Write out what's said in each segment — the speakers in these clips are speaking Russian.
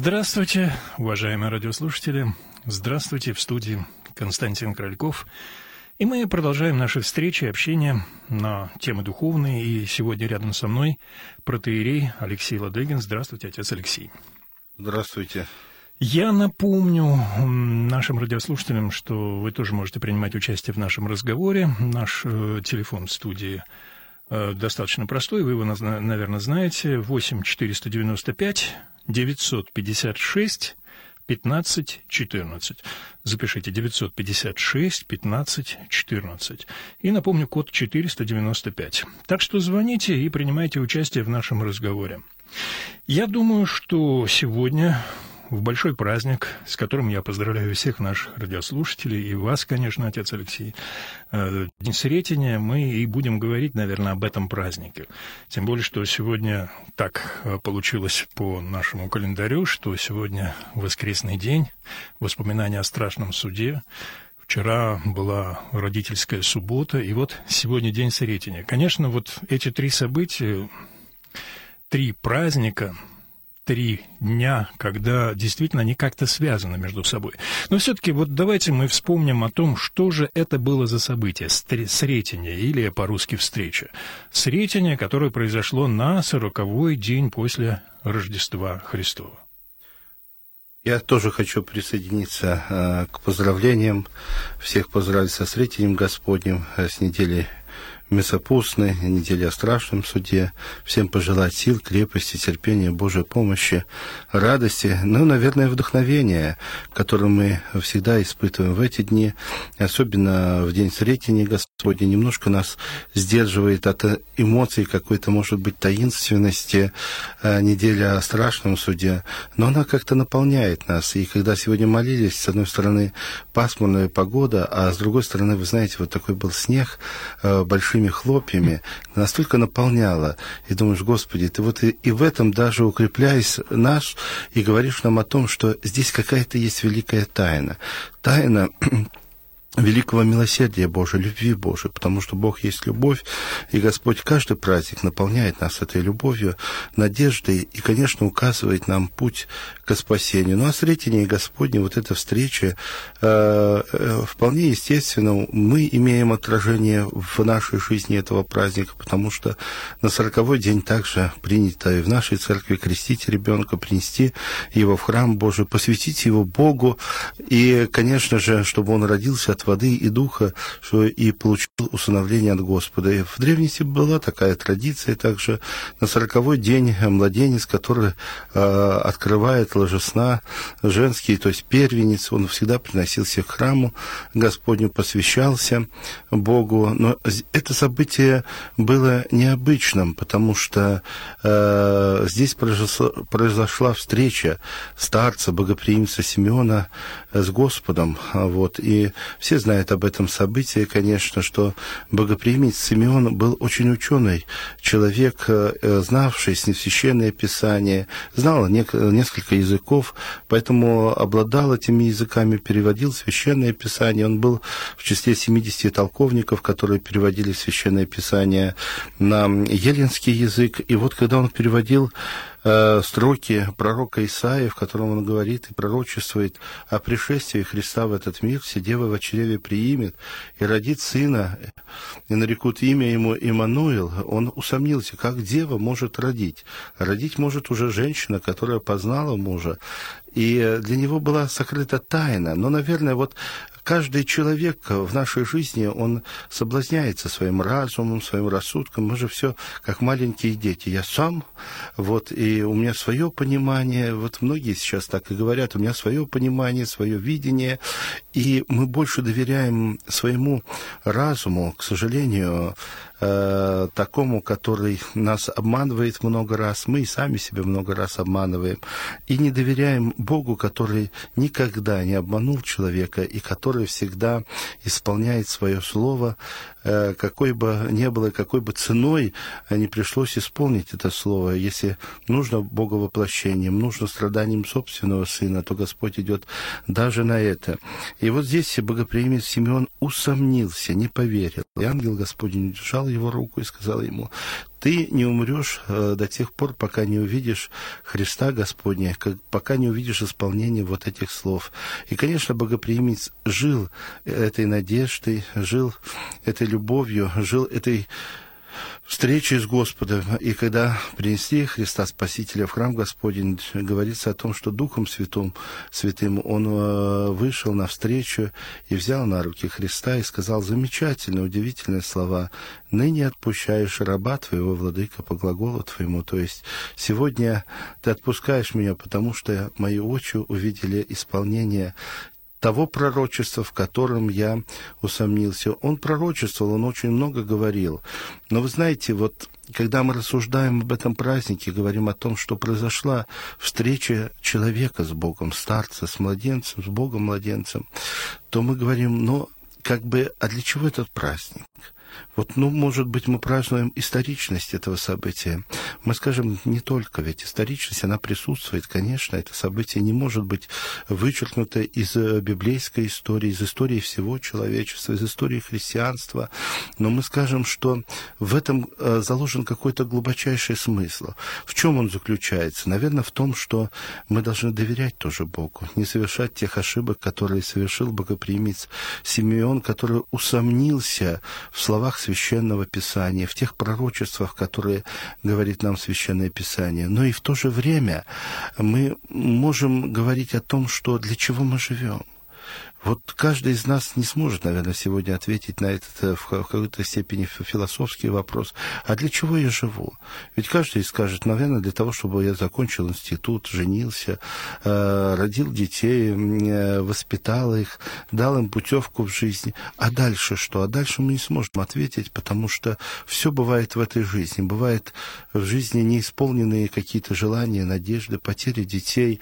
Здравствуйте, уважаемые радиослушатели. Здравствуйте в студии Константин Крольков. И мы продолжаем наши встречи общение на темы духовные. И сегодня рядом со мной протеерей Алексей Ладыгин. Здравствуйте, отец Алексей. Здравствуйте. Я напомню нашим радиослушателям, что вы тоже можете принимать участие в нашем разговоре. Наш э, телефон в студии э, достаточно простой, вы его, наверное, знаете. 8 495 956 15 14. Запишите 956 15 14. И напомню, код 495. Так что звоните и принимайте участие в нашем разговоре. Я думаю, что сегодня в большой праздник, с которым я поздравляю всех наших радиослушателей и вас, конечно, отец Алексей. Э, День Сретения мы и будем говорить, наверное, об этом празднике. Тем более, что сегодня так э, получилось по нашему календарю, что сегодня воскресный день, воспоминания о страшном суде. Вчера была родительская суббота, и вот сегодня День Сретения. Конечно, вот эти три события, три праздника – три дня, когда действительно они как-то связаны между собой. Но все-таки вот давайте мы вспомним о том, что же это было за событие, Сретение, или по-русски встреча. Сретение, которое произошло на сороковой день после Рождества Христова. Я тоже хочу присоединиться э, к поздравлениям. Всех поздравить со Сретением Господним, э, с недели Месопустной, недели о страшном суде. Всем пожелать сил, крепости, терпения, Божьей помощи, радости, ну, наверное, вдохновения, которое мы всегда испытываем в эти дни, особенно в день Сретения Господня. Немножко нас сдерживает от эмоций какой-то, может быть, таинственности э, неделя о страшном суде, но она как-то наполняет нас. И когда сегодня молились, с одной стороны, пасмурная погода, а с другой стороны, вы знаете, вот такой был снег, э, большими хлопьями, настолько наполняла. И думаешь, Господи, ты вот и, и в этом даже укрепляясь наш, и говоришь нам о том, что здесь какая-то есть великая тайна. Тайна великого милосердия Божия, любви Божией, потому что Бог есть любовь, и Господь каждый праздник наполняет нас этой любовью, надеждой и, конечно, указывает нам путь к спасению. Ну, а Сретение Господне, вот эта встреча, э, э, вполне естественно, мы имеем отражение в нашей жизни этого праздника, потому что на сороковой день также принято и в нашей церкви крестить ребенка, принести его в храм Божий, посвятить его Богу, и, конечно же, чтобы он родился от воды и духа, что и получил усыновление от Господа. И в древности была такая традиция также на сороковой день младенец, который э, открывает ложесна женский, то есть первенец, он всегда приносился к храму Господню, посвящался Богу. Но это событие было необычным, потому что э, здесь произошла, произошла встреча старца, богоприимца Симеона с Господом. Вот, и все знают об этом событии, конечно, что богоприимец Симеон был очень ученый человек, э, знавший священное писание, знал несколько языков, поэтому обладал этими языками, переводил священное писание. Он был в числе 70 толковников, которые переводили священное писание на еленский язык. И вот когда он переводил Э, строки пророка Исаия, в котором он говорит и пророчествует о пришествии Христа в этот мир, все девы в чреве приимет и родит сына, и нарекут имя ему Иммануил, он усомнился, как дева может родить. Родить может уже женщина, которая познала мужа, и для него была сокрыта тайна. Но, наверное, вот каждый человек в нашей жизни, он соблазняется своим разумом, своим рассудком. Мы же все как маленькие дети. Я сам, вот, и у меня свое понимание. Вот многие сейчас так и говорят, у меня свое понимание, свое видение. И мы больше доверяем своему разуму, к сожалению, э, такому, который нас обманывает много раз, мы и сами себя много раз обманываем, и не доверяем Богу, который никогда не обманул человека и который всегда исполняет свое слово, э, какой бы ни было, какой бы ценой не пришлось исполнить это слово. Если нужно Боговоплощением, нужно страданием собственного сына, то Господь идет даже на это. И вот здесь богоприимец Симеон усомнился, не поверил. И ангел Господень держал его руку и сказал ему, ты не умрешь э, до тех пор, пока не увидишь Христа Господня, пока не увидишь исполнение вот этих слов. И, конечно, богоприимец жил этой надеждой, жил этой любовью, жил этой встречи с Господом. И когда принесли Христа Спасителя в храм Господень, говорится о том, что Духом Святым, Святым он э, вышел навстречу и взял на руки Христа и сказал замечательные, удивительные слова. «Ныне отпущаешь раба твоего, владыка, по глаголу твоему». То есть сегодня ты отпускаешь меня, потому что мои очи увидели исполнение того пророчества, в котором я усомнился. Он пророчествовал, он очень много говорил. Но вы знаете, вот когда мы рассуждаем об этом празднике, говорим о том, что произошла встреча человека с Богом, старца с младенцем, с Богом-младенцем, то мы говорим, ну, как бы, а для чего этот праздник? Вот, ну, может быть, мы празднуем историчность этого события. Мы скажем, не только, ведь историчность, она присутствует, конечно, это событие не может быть вычеркнуто из э, библейской истории, из истории всего человечества, из истории христианства. Но мы скажем, что в этом э, заложен какой-то глубочайший смысл. В чем он заключается? Наверное, в том, что мы должны доверять тоже Богу, не совершать тех ошибок, которые совершил богоприимец Симеон, который усомнился в словах словах Священного Писания, в тех пророчествах, которые говорит нам Священное Писание. Но и в то же время мы можем говорить о том, что для чего мы живем. Вот каждый из нас не сможет, наверное, сегодня ответить на этот э, в какой-то степени философский вопрос. А для чего я живу? Ведь каждый скажет, наверное, для того, чтобы я закончил институт, женился, э, родил детей, э, воспитал их, дал им путевку в жизни. А дальше что? А дальше мы не сможем ответить, потому что все бывает в этой жизни. Бывает в жизни неисполненные какие-то желания, надежды, потери детей,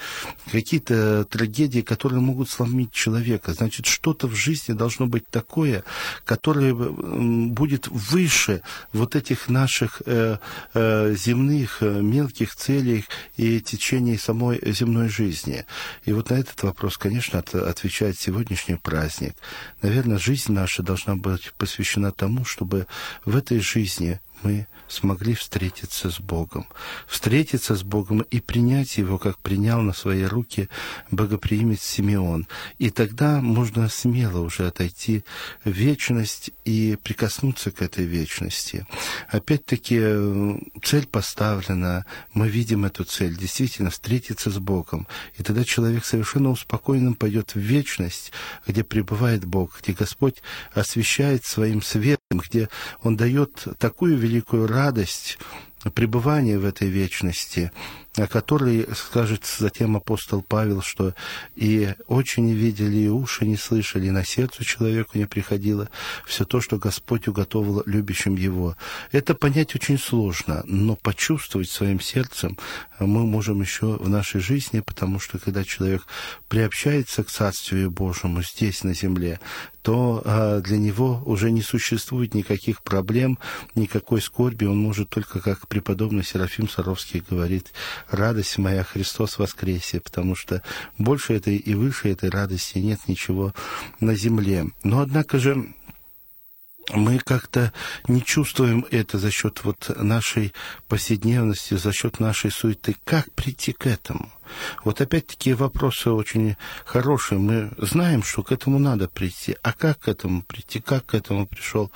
какие-то трагедии, которые могут сломить человека человека. Значит, что-то в жизни должно быть такое, которое будет выше вот этих наших э, э, земных э, мелких целей и течений самой земной жизни. И вот на этот вопрос, конечно, от, отвечает сегодняшний праздник. Наверное, жизнь наша должна быть посвящена тому, чтобы в этой жизни мы смогли встретиться с Богом. Встретиться с Богом и принять Его, как принял на свои руки богоприимец Симеон. И тогда можно смело уже отойти в вечность и прикоснуться к этой вечности. Опять-таки, цель поставлена, мы видим эту цель, действительно встретиться с Богом. И тогда человек совершенно успокоенным пойдет в вечность, где пребывает Бог, где Господь освещает своим светом, где Он дает такую великую радость пребывания в этой вечности, о которой скажет затем апостол Павел, что и очи не видели, и уши не слышали, и на сердце человеку не приходило все то, что Господь уготовил любящим его. Это понять очень сложно, но почувствовать своим сердцем мы можем еще в нашей жизни, потому что когда человек приобщается к Царствию Божьему здесь, на земле, то а, для него уже не существует никаких проблем, никакой скорби. Он может только, как преподобный Серафим Саровский говорит, радость моя, Христос воскресе, потому что больше этой и выше этой радости нет ничего на земле. Но, однако же, мы как-то не чувствуем это за счет вот нашей повседневности, за счет нашей суеты. Как прийти к этому? Вот опять-таки вопросы очень хорошие. Мы знаем, что к этому надо прийти. А как к этому прийти? Как к этому пришел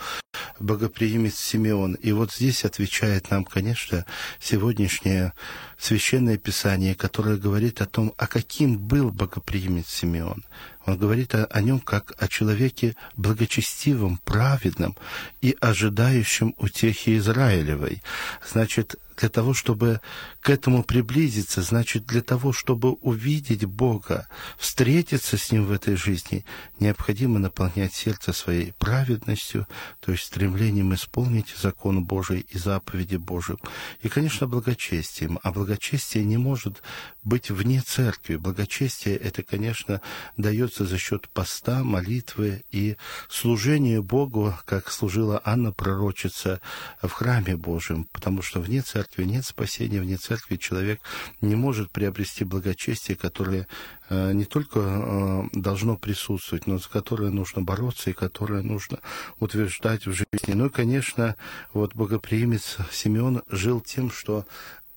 богоприимец Симеон? И вот здесь отвечает нам, конечно, сегодняшнее священное писание, которое говорит о том, а каким был богоприимец Симеон. Он говорит о, о нем как о человеке благочестивом, праведном и ожидающем утехи Израилевой. Значит, для того, чтобы к этому приблизиться, значит, для того, чтобы увидеть Бога, встретиться с Ним в этой жизни, необходимо наполнять сердце своей праведностью, то есть стремлением исполнить закон Божий и заповеди Божьи. И, конечно, благочестием. А благочестие не может быть вне церкви. Благочестие это, конечно, дается за счет поста, молитвы и служения Богу, как служила Анна Пророчица в храме Божьем, потому что вне церкви церкви. Нет спасения вне церкви. Человек не может приобрести благочестие, которое э, не только э, должно присутствовать, но за которое нужно бороться и которое нужно утверждать в жизни. Ну и, конечно, вот богоприимец Симеон жил тем, что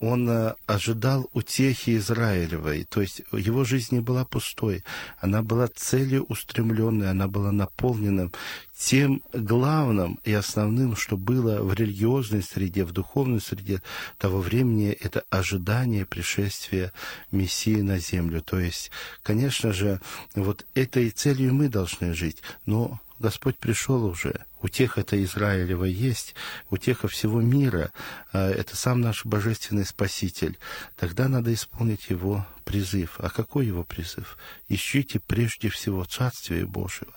он э, ожидал утехи Израилевой, то есть его жизнь не была пустой, она была целеустремленной, она была наполнена тем главным и основным, что было в религиозной среде, в духовной среде того времени, это ожидание пришествия Мессии на землю. То есть, конечно же, вот этой целью мы должны жить, но Господь пришел уже, утеха это Израилева есть, утеха всего мира, а, это сам наш божественный Спаситель, тогда надо исполнить его призыв. А какой его призыв? Ищите прежде всего Царствие Божьего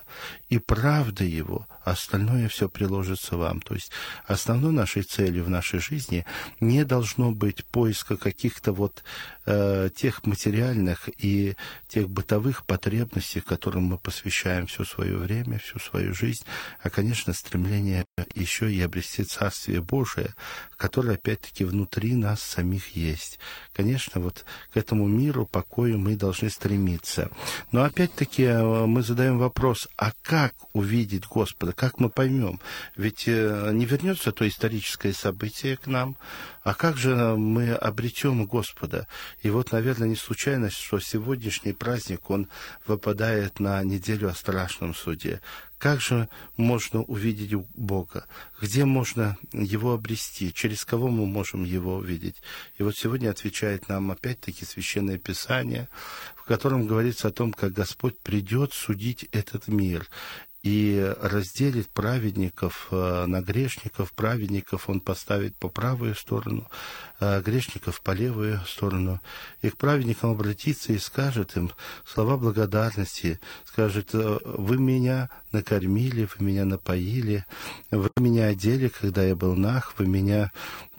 и правда Его, остальное все приложится вам. То есть основной нашей целью в нашей жизни не должно быть поиска каких-то вот э, тех материальных и тех бытовых потребностей, которым мы посвящаем все свое время, всю свою жизнь, а, конечно, стремление еще и обрести Царствие Божие, которое, опять-таки, внутри нас самих есть. Конечно, вот к этому миру, покою мы должны стремиться. Но, опять-таки, э, мы задаем вопрос, а как увидеть Господа, как мы поймем? Ведь э, не вернется то историческое событие к нам, а как же мы обретем Господа? И вот, наверное, не случайность, что сегодняшний праздник, он выпадает на неделю о страшном суде. Как же можно увидеть Бога? Где можно Его обрести? Через кого мы можем Его увидеть? И вот сегодня отвечает нам опять-таки Священное Писание, в котором говорится о том, как Господь придет судить этот мир и разделит праведников э, на грешников. Праведников он поставит по правую сторону, а грешников по левую сторону. И к праведникам обратится и скажет им слова благодарности, скажет, «Э, вы меня накормили, вы меня напоили, вы меня одели, когда я был нах, вы меня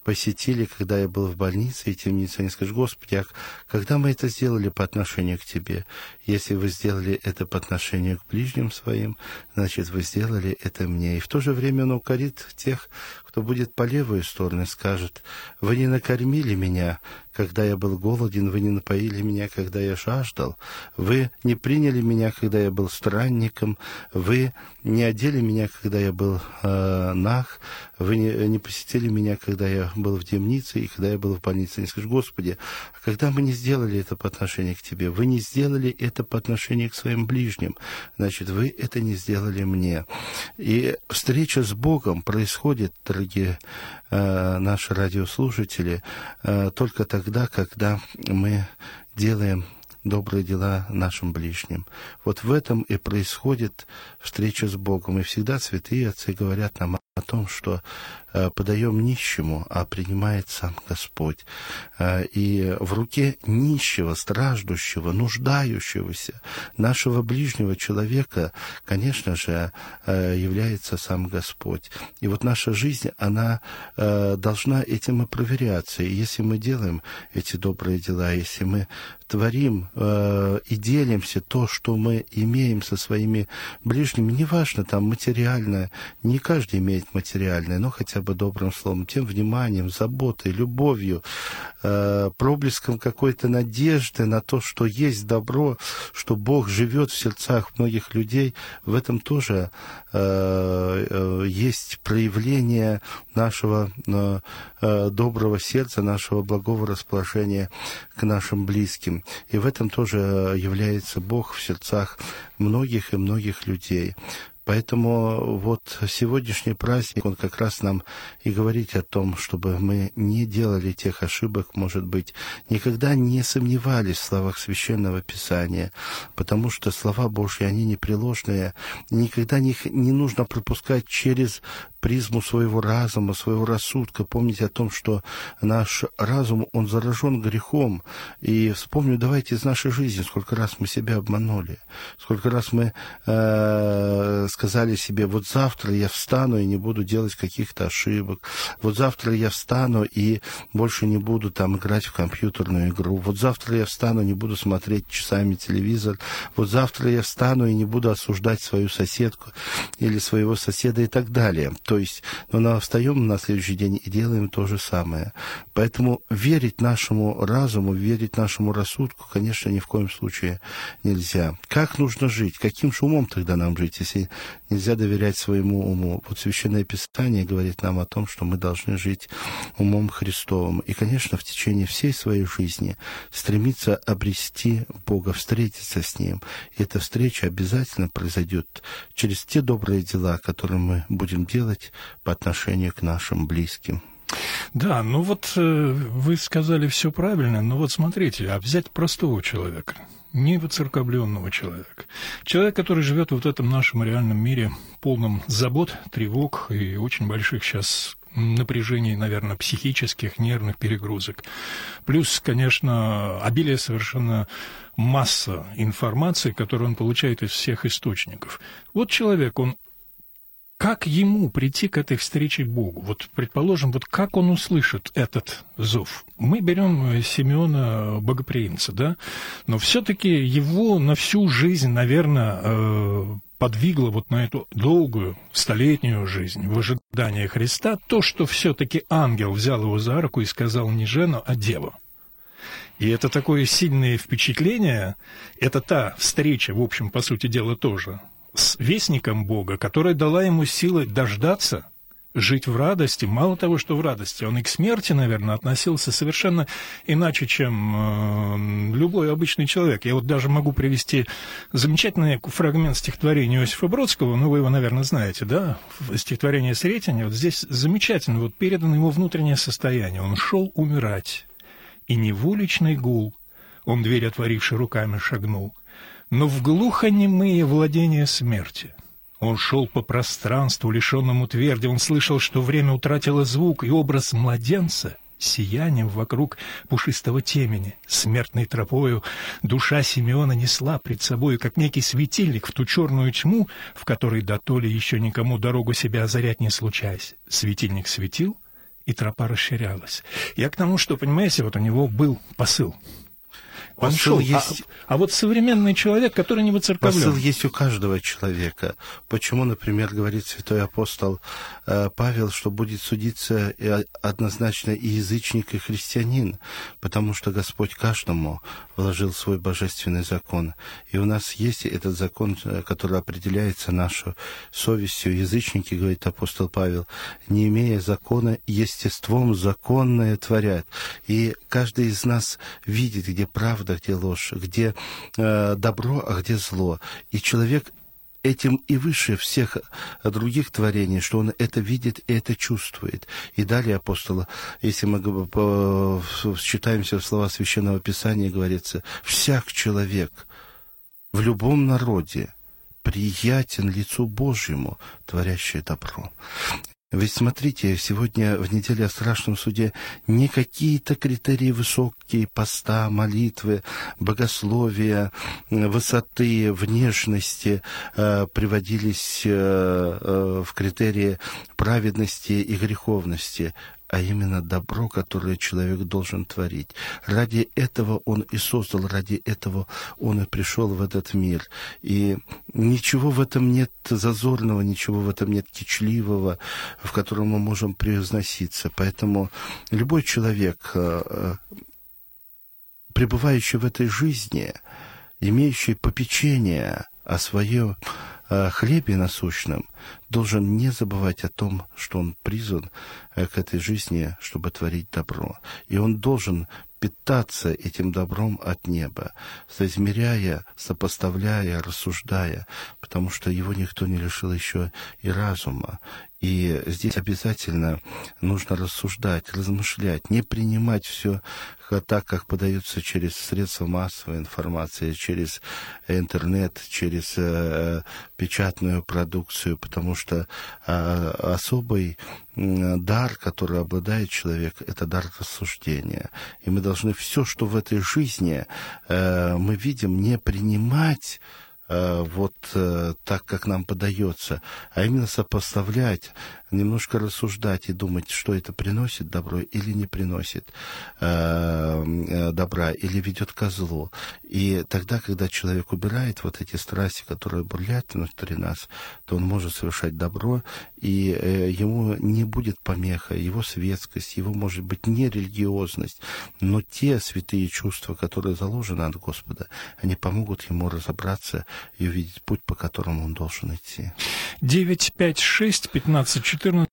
посетили, когда я был в больнице и темнице, они скажут, Господи, а когда мы это сделали по отношению к Тебе? Если вы сделали это по отношению к ближним своим, значит, вы сделали это мне. И в то же время он укорит тех, кто будет по левую сторону, скажет, вы не накормили меня, когда я был голоден, вы не напоили меня, когда я жаждал, вы не приняли меня, когда я был странником, вы не одели меня, когда я был э, нах, вы не, не посетили меня, когда я был в темнице и когда я был в больнице. Не скажешь, Господи, а когда мы не сделали это по отношению к Тебе, вы не сделали это по отношению к своим ближним, значит, вы это не сделали мне. И встреча с Богом происходит, дорогие э, наши радиослушатели, э, только тогда, когда мы делаем добрые дела нашим ближним. Вот в этом и происходит встреча с Богом. И всегда святые отцы говорят нам о том, что э, подаем нищему, а принимает сам Господь. Э, и в руке нищего, страждущего, нуждающегося, нашего ближнего человека, конечно же, э, является сам Господь. И вот наша жизнь, она должна этим и проверяться. И если мы делаем эти добрые дела, если мы творим и делимся то, что мы имеем со своими ближними, неважно, там материально, не каждый имеет материальное, но хотя бы добрым словом, тем вниманием, заботой, любовью, э, проблеском какой-то надежды на то, что есть добро, что Бог живет в сердцах многих людей, в этом тоже э, э, есть проявление нашего э, э, доброго сердца, нашего благого расположения к нашим близким. И в этом тоже является Бог в сердцах многих и многих людей. Поэтому вот сегодняшний праздник, он как раз нам и говорит о том, чтобы мы не делали тех ошибок, может быть, никогда не сомневались в словах Священного Писания, потому что слова Божьи, они непреложные, никогда их не нужно пропускать через призму своего разума, своего рассудка, помнить о том, что наш разум, он заражен грехом. И вспомню, давайте из нашей жизни, сколько раз мы себя обманули, сколько раз мы э, сказали себе, вот завтра я встану и не буду делать каких-то ошибок, вот завтра я встану и больше не буду там играть в компьютерную игру, вот завтра я встану не буду смотреть часами телевизор, вот завтра я встану и не буду осуждать свою соседку или своего соседа и так далее. То есть, но мы встаем на следующий день и делаем то же самое. Поэтому верить нашему разуму, верить нашему рассудку, конечно, ни в коем случае нельзя. Как нужно жить? Каким же умом тогда нам жить, если нельзя доверять своему уму? Вот Священное Писание говорит нам о том, что мы должны жить умом Христовым. И, конечно, в течение всей своей жизни стремиться обрести Бога, встретиться с Ним. И эта встреча обязательно произойдет через те добрые дела, которые мы будем делать по отношению к нашим близким. Да, ну вот э, вы сказали все правильно, но вот смотрите, а взять простого человека, не воцерковленного человека. Человек, который живет вот в этом нашем реальном мире, полном забот, тревог и очень больших сейчас напряжений, наверное, психических, нервных перегрузок. Плюс, конечно, обилие совершенно масса информации, которую он получает из всех источников. Вот человек, он как ему прийти к этой встрече Богу? Вот, предположим, вот как он услышит этот зов? Мы берем Симеона Богоприимца, да? Но все-таки его на всю жизнь, наверное, э, подвигло вот на эту долгую, столетнюю жизнь в ожидании Христа то, что все-таки ангел взял его за руку и сказал не Жену, а Деву. И это такое сильное впечатление, это та встреча, в общем, по сути дела, тоже, с вестником Бога, которая дала ему силы дождаться, жить в радости. Мало того, что в радости, он и к смерти, наверное, относился совершенно иначе, чем э, любой обычный человек. Я вот даже могу привести замечательный фрагмент стихотворения Иосифа Бродского, ну, вы его, наверное, знаете, да, стихотворение Сретения. Вот здесь замечательно, вот передано его внутреннее состояние. Он шел умирать, и не в уличный гул, он дверь отворивший руками шагнул — но в глухонемые владения смерти. Он шел по пространству, лишенному тверди, он слышал, что время утратило звук, и образ младенца сиянием вокруг пушистого темени, смертной тропою, душа Симеона несла пред собой, как некий светильник, в ту черную тьму, в которой до толи еще никому дорогу себя озарять не случаясь. Светильник светил, и тропа расширялась. Я к тому, что, понимаете, вот у него был посыл — Посыл есть... А, а вот современный человек, который не воцерковлен. Посыл есть у каждого человека. Почему, например, говорит святой апостол э, Павел, что будет судиться однозначно и язычник, и христианин, потому что Господь каждому вложил свой божественный закон. И у нас есть этот закон, э, который определяется нашу совестью. Язычники, говорит апостол Павел, не имея закона, естеством законное творят. И каждый из нас видит, где правда правда, где ложь, где э, добро, а где зло. И человек этим и выше всех других творений, что он это видит и это чувствует. И далее апостола, если мы считаемся в слова Священного Писания, говорится, «Всяк человек в любом народе приятен лицу Божьему, творящее добро». Ведь смотрите, сегодня в неделе о страшном суде не какие-то критерии высокие, поста, молитвы, богословия, высоты, внешности э, приводились э, э, в критерии праведности и греховности, а именно добро, которое человек должен творить. Ради этого он и создал, ради этого он и пришел в этот мир. И ничего в этом нет зазорного, ничего в этом нет кичливого, в котором мы можем превозноситься. Поэтому любой человек, э, э, пребывающий в этой жизни, имеющий попечение о своем э, хлебе насущном, должен не забывать о том, что он призван э, к этой жизни, чтобы творить добро. И он должен питаться этим добром от неба, соизмеряя, сопоставляя, рассуждая, потому что его никто не лишил еще и разума. И здесь обязательно нужно рассуждать, размышлять, не принимать все так, как подается через средства массовой информации, через интернет, через э, печатную продукцию, потому что э, особый дар, который обладает человек, это дар рассуждения. И мы должны все, что в этой жизни э, мы видим, не принимать вот так, как нам подается, а именно сопоставлять, немножко рассуждать и думать, что это приносит добро или не приносит добра, или ведет ко злу. И тогда, когда человек убирает вот эти страсти, которые бурлят внутри нас, то он может совершать добро, и ему не будет помеха, его светскость, его, может быть, не религиозность, но те святые чувства, которые заложены от Господа, они помогут ему разобраться и увидеть путь, по которому он должен идти. 956 15 14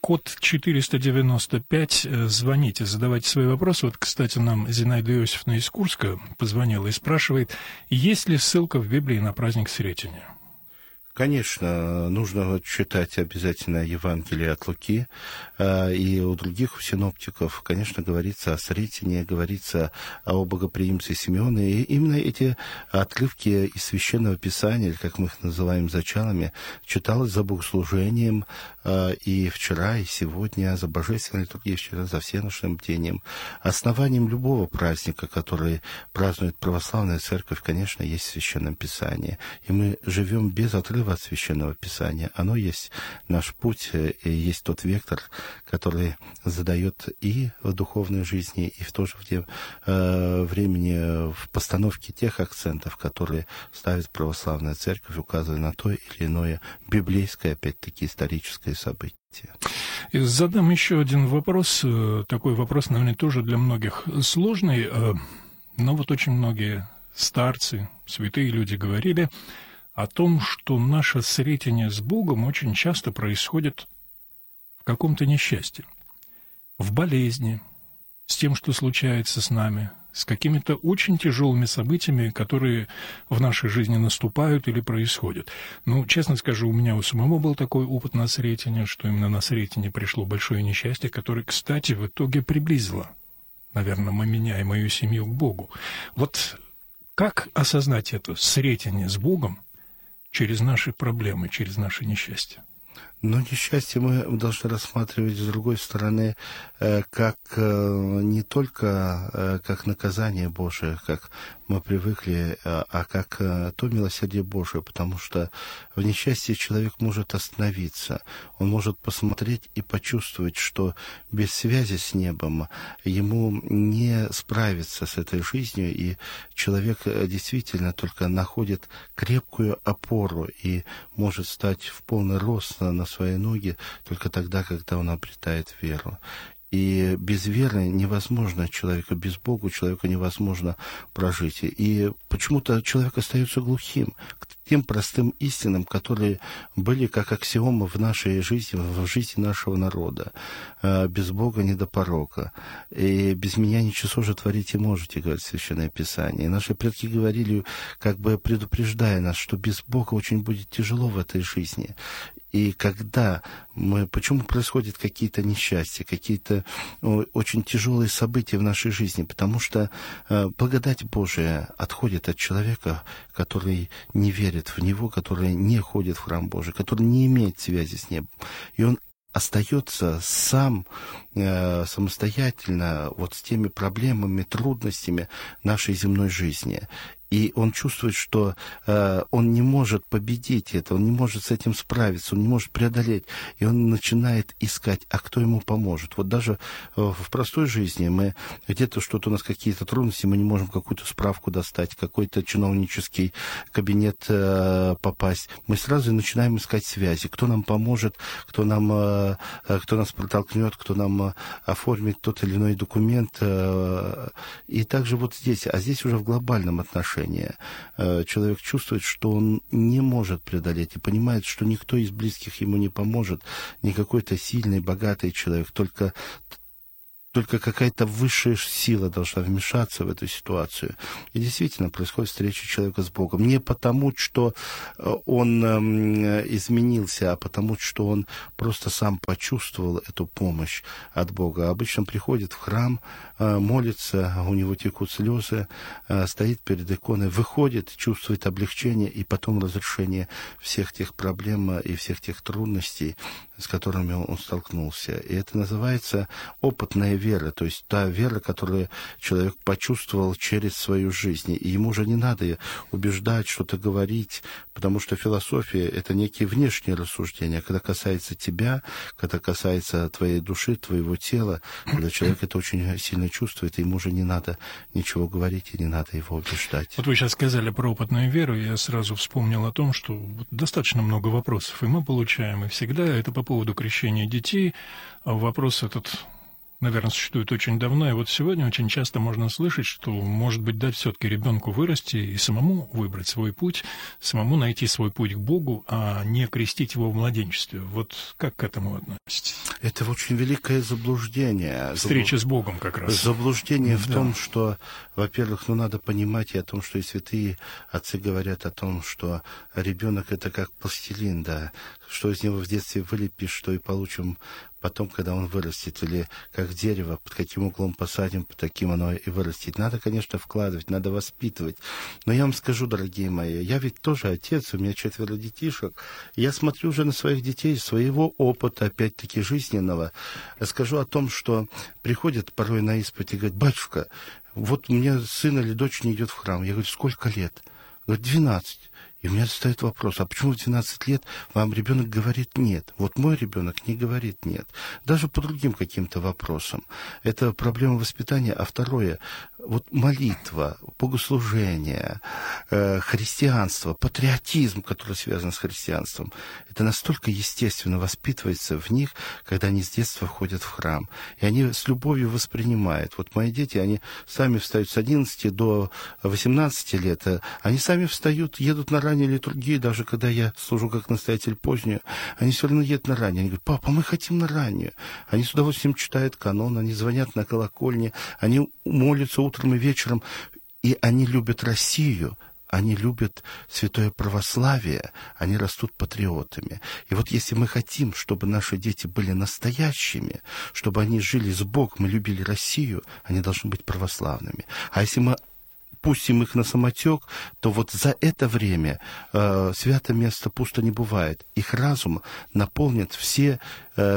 код 495. Звоните, задавайте свои вопросы. Вот, кстати, нам Зинаида Иосифовна из Курска позвонила и спрашивает, есть ли ссылка в Библии на праздник Сретения? Конечно, нужно читать обязательно Евангелие от Луки, а, и у других синоптиков, конечно, говорится о Сретине, говорится о богоприимце Симеона, и именно эти отрывки из Священного Писания, как мы их называем зачалами, читалось за богослужением а, и вчера, и сегодня, за божественной литургией вчера, за всеношным бдением. Основанием любого праздника, который празднует православная церковь, конечно, есть Священное Писание, и мы живем без отрыва от Священного Писания. Оно есть наш путь, э, и есть тот вектор, который задает и в духовной жизни, и в то же э, времени в постановке тех акцентов, которые ставит православная церковь, указывая на то или иное библейское, опять-таки, историческое событие. И задам еще один вопрос. Э, такой вопрос, наверное, тоже для многих сложный, но вот очень многие старцы, святые люди говорили, о том, что наше сретение с Богом очень часто происходит в каком-то несчастье, в болезни, с тем, что случается с нами, с какими-то очень тяжелыми событиями, которые в нашей жизни наступают или происходят. Ну, честно скажу, у меня у самого был такой опыт на Сретение, что именно на Сретение пришло большое несчастье, которое, кстати, в итоге приблизило, наверное, меня и мою семью к Богу. Вот как осознать это Сретение с Богом – через наши проблемы, через наши несчастья. Но несчастье мы должны рассматривать с другой стороны э, как э, не только э, как наказание Божие, как мы привыкли, а как то милосердие Божие, потому что в несчастье человек может остановиться, он может посмотреть и почувствовать, что без связи с небом ему не справиться с этой жизнью, и человек действительно только находит крепкую опору и может стать в полный рост на свои ноги только тогда, когда он обретает веру. И без веры невозможно человека, без Бога человека невозможно прожить. И почему-то человек остается глухим к тем простым истинам, которые были как аксиомы в нашей жизни, в жизни нашего народа. А, без Бога не до порока. И без меня ничего же творить и можете, говорит Священное Писание. И наши предки говорили, как бы предупреждая нас, что без Бога очень будет тяжело в этой жизни. И когда мы, почему происходят какие-то несчастья, какие-то очень тяжелые события в нашей жизни, потому что э, благодать Божия отходит от человека, который не верит в Него, который не ходит в храм Божий, который не имеет связи с небом. И он остается сам э, самостоятельно вот с теми проблемами, трудностями нашей земной жизни и он чувствует, что э, он не может победить это, он не может с этим справиться, он не может преодолеть, и он начинает искать, а кто ему поможет. Вот даже э, в простой жизни мы где-то что-то у нас какие-то трудности, мы не можем какую-то справку достать, какой-то чиновнический кабинет э, попасть, мы сразу начинаем искать связи, кто нам поможет, кто нам, э, э кто нас протолкнет, кто нам э, оформит тот или иной документ, э, и также вот здесь, а здесь уже в глобальном отношении отношения. Э, человек чувствует, что он не может преодолеть и понимает, что никто из близких ему не поможет, не какой-то сильный, богатый человек, только только какая-то высшая сила должна вмешаться в эту ситуацию. И действительно происходит встреча человека с Богом. Не потому, что э, он эм, изменился, а потому, что он просто сам почувствовал эту помощь от Бога. Обычно приходит в храм, э, молится, у него текут слезы, э, стоит перед иконой, выходит, чувствует облегчение и потом разрешение всех тех проблем и всех тех трудностей, с которыми он столкнулся. И это называется опытная вера, то есть та вера, которую человек почувствовал через свою жизнь. И ему уже не надо убеждать, что-то говорить, потому что философия — это некие внешние рассуждения. Когда касается тебя, когда касается твоей души, твоего тела, когда человек это очень сильно чувствует, ему уже не надо ничего говорить и не надо его убеждать. Вот вы сейчас сказали про опытную веру, я сразу вспомнил о том, что достаточно много вопросов, и мы получаем, и всегда это по поводу крещения детей. А вопрос этот наверное, существует очень давно, и вот сегодня очень часто можно слышать, что, может быть, дать все-таки ребенку вырасти и самому выбрать свой путь, самому найти свой путь к Богу, а не крестить его в младенчестве. Вот как к этому относитесь? Это очень великое заблуждение. Встреча с Богом как раз. Заблуждение да. в том, что, во-первых, ну надо понимать и о том, что и святые отцы говорят о том, что ребенок это как пластилин, да, что из него в детстве вылепишь, что и получим потом, когда он вырастет, или как дерево, под каким углом посадим, под таким оно и вырастет. Надо, конечно, вкладывать, надо воспитывать. Но я вам скажу, дорогие мои, я ведь тоже отец, у меня четверо детишек. Я смотрю уже на своих детей, своего опыта, опять-таки, жизненного. Скажу о том, что приходят порой на исповедь и говорят, батюшка, вот у меня сын или дочь не идет в храм. Я говорю, сколько лет? Говорит, 12. И у меня стоит вопрос, а почему в 12 лет вам ребенок говорит нет? Вот мой ребенок не говорит нет. Даже по другим каким-то вопросам. Это проблема воспитания. А второе, вот молитва, богослужение, э, христианство, патриотизм, который связан с христианством, это настолько естественно воспитывается в них, когда они с детства ходят в храм. И они с любовью воспринимают. Вот мои дети, они сами встают с 11 до 18 лет, э, они сами встают, едут на ранней литургии, даже когда я служу как настоятель позднюю, они все равно едут на раннюю. Они говорят, папа, мы хотим на раннюю. Они с удовольствием читают канон, они звонят на колокольне, они молятся утром и вечером, и они любят Россию, они любят святое православие, они растут патриотами. И вот если мы хотим, чтобы наши дети были настоящими, чтобы они жили с Богом, мы любили Россию, они должны быть православными. А если мы пустим их на самотек, то вот за это время э, свято место пусто не бывает. Их разум наполнит все,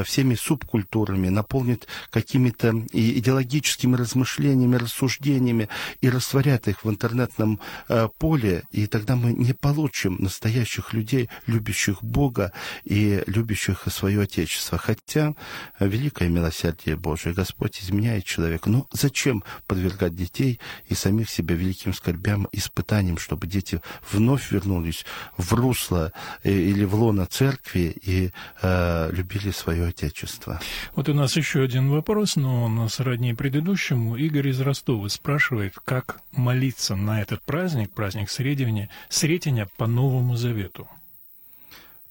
всеми субкультурами, наполнит какими-то идеологическими размышлениями, рассуждениями и растворят их в интернетном э, поле, и тогда мы не получим настоящих людей, любящих Бога и любящих свое Отечество. Хотя великое милосердие Божие, Господь изменяет человека. Но зачем подвергать детей и самих себя великим скорбям, испытаниям, чтобы дети вновь вернулись в русло э, или в лоно церкви и э, любили свое Отечество. Вот у нас еще один вопрос, но он сродни предыдущему. Игорь из Ростова спрашивает, как молиться на этот праздник, праздник Сретения, Сретения по Новому Завету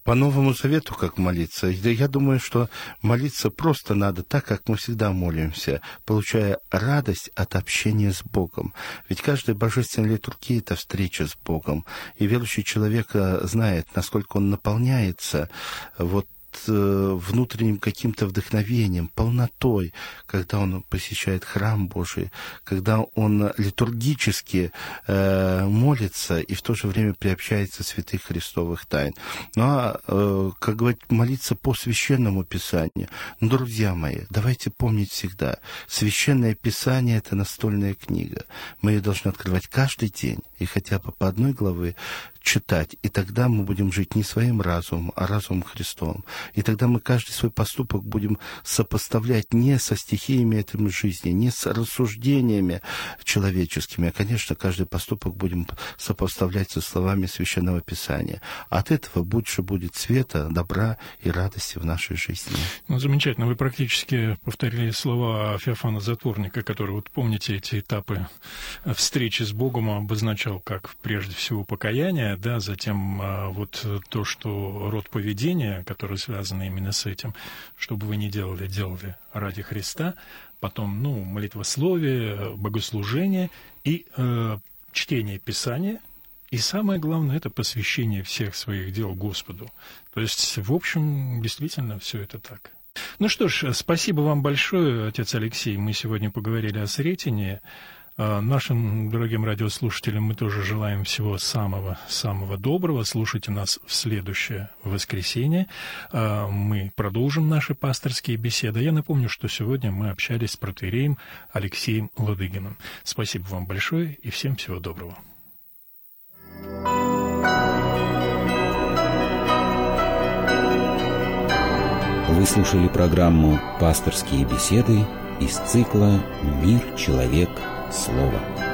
по Новому Завету как молиться? Я думаю, что молиться просто надо так, как мы всегда молимся, получая радость от общения с Богом. Ведь каждая божественная литургия — это встреча с Богом. И верующий человек э, знает, насколько он наполняется вот внутренним каким-то вдохновением, полнотой, когда он посещает храм Божий, когда он литургически э, молится и в то же время приобщается святых христовых тайн. Ну а, э, как говорить, молиться по священному писанию. Ну, друзья мои, давайте помнить всегда, священное писание — это настольная книга. Мы ее должны открывать каждый день и хотя бы по одной главы читать, и тогда мы будем жить не своим разумом, а разумом Христовым. И тогда мы каждый свой поступок будем сопоставлять не со стихиями этой жизни, не с рассуждениями человеческими, а, конечно, каждый поступок будем сопоставлять со словами Священного Писания. От этого больше будет света, добра и радости в нашей жизни. Ну, замечательно. Вы практически повторили слова Феофана Затворника, который, вот помните, эти этапы встречи с Богом обозначал как, прежде всего, покаяние, да, затем а, вот то, что род поведения, который связан именно с этим, чтобы вы не делали, делали ради Христа, потом, ну, молитвословие, богослужение и э, чтение Писания, и самое главное, это посвящение всех своих дел Господу. То есть, в общем, действительно, все это так. Ну что ж, спасибо вам большое, отец Алексей. Мы сегодня поговорили о Сретении. А, нашим дорогим радиослушателям мы тоже желаем всего самого-самого доброго. Слушайте нас в следующее воскресенье. А, мы продолжим наши пасторские беседы. Я напомню, что сегодня мы общались с протеереем Алексеем Ладыгиным. Спасибо вам большое и всем всего доброго. Вы слушали программу «Пасторские беседы» из цикла «Мир, человек, Слово».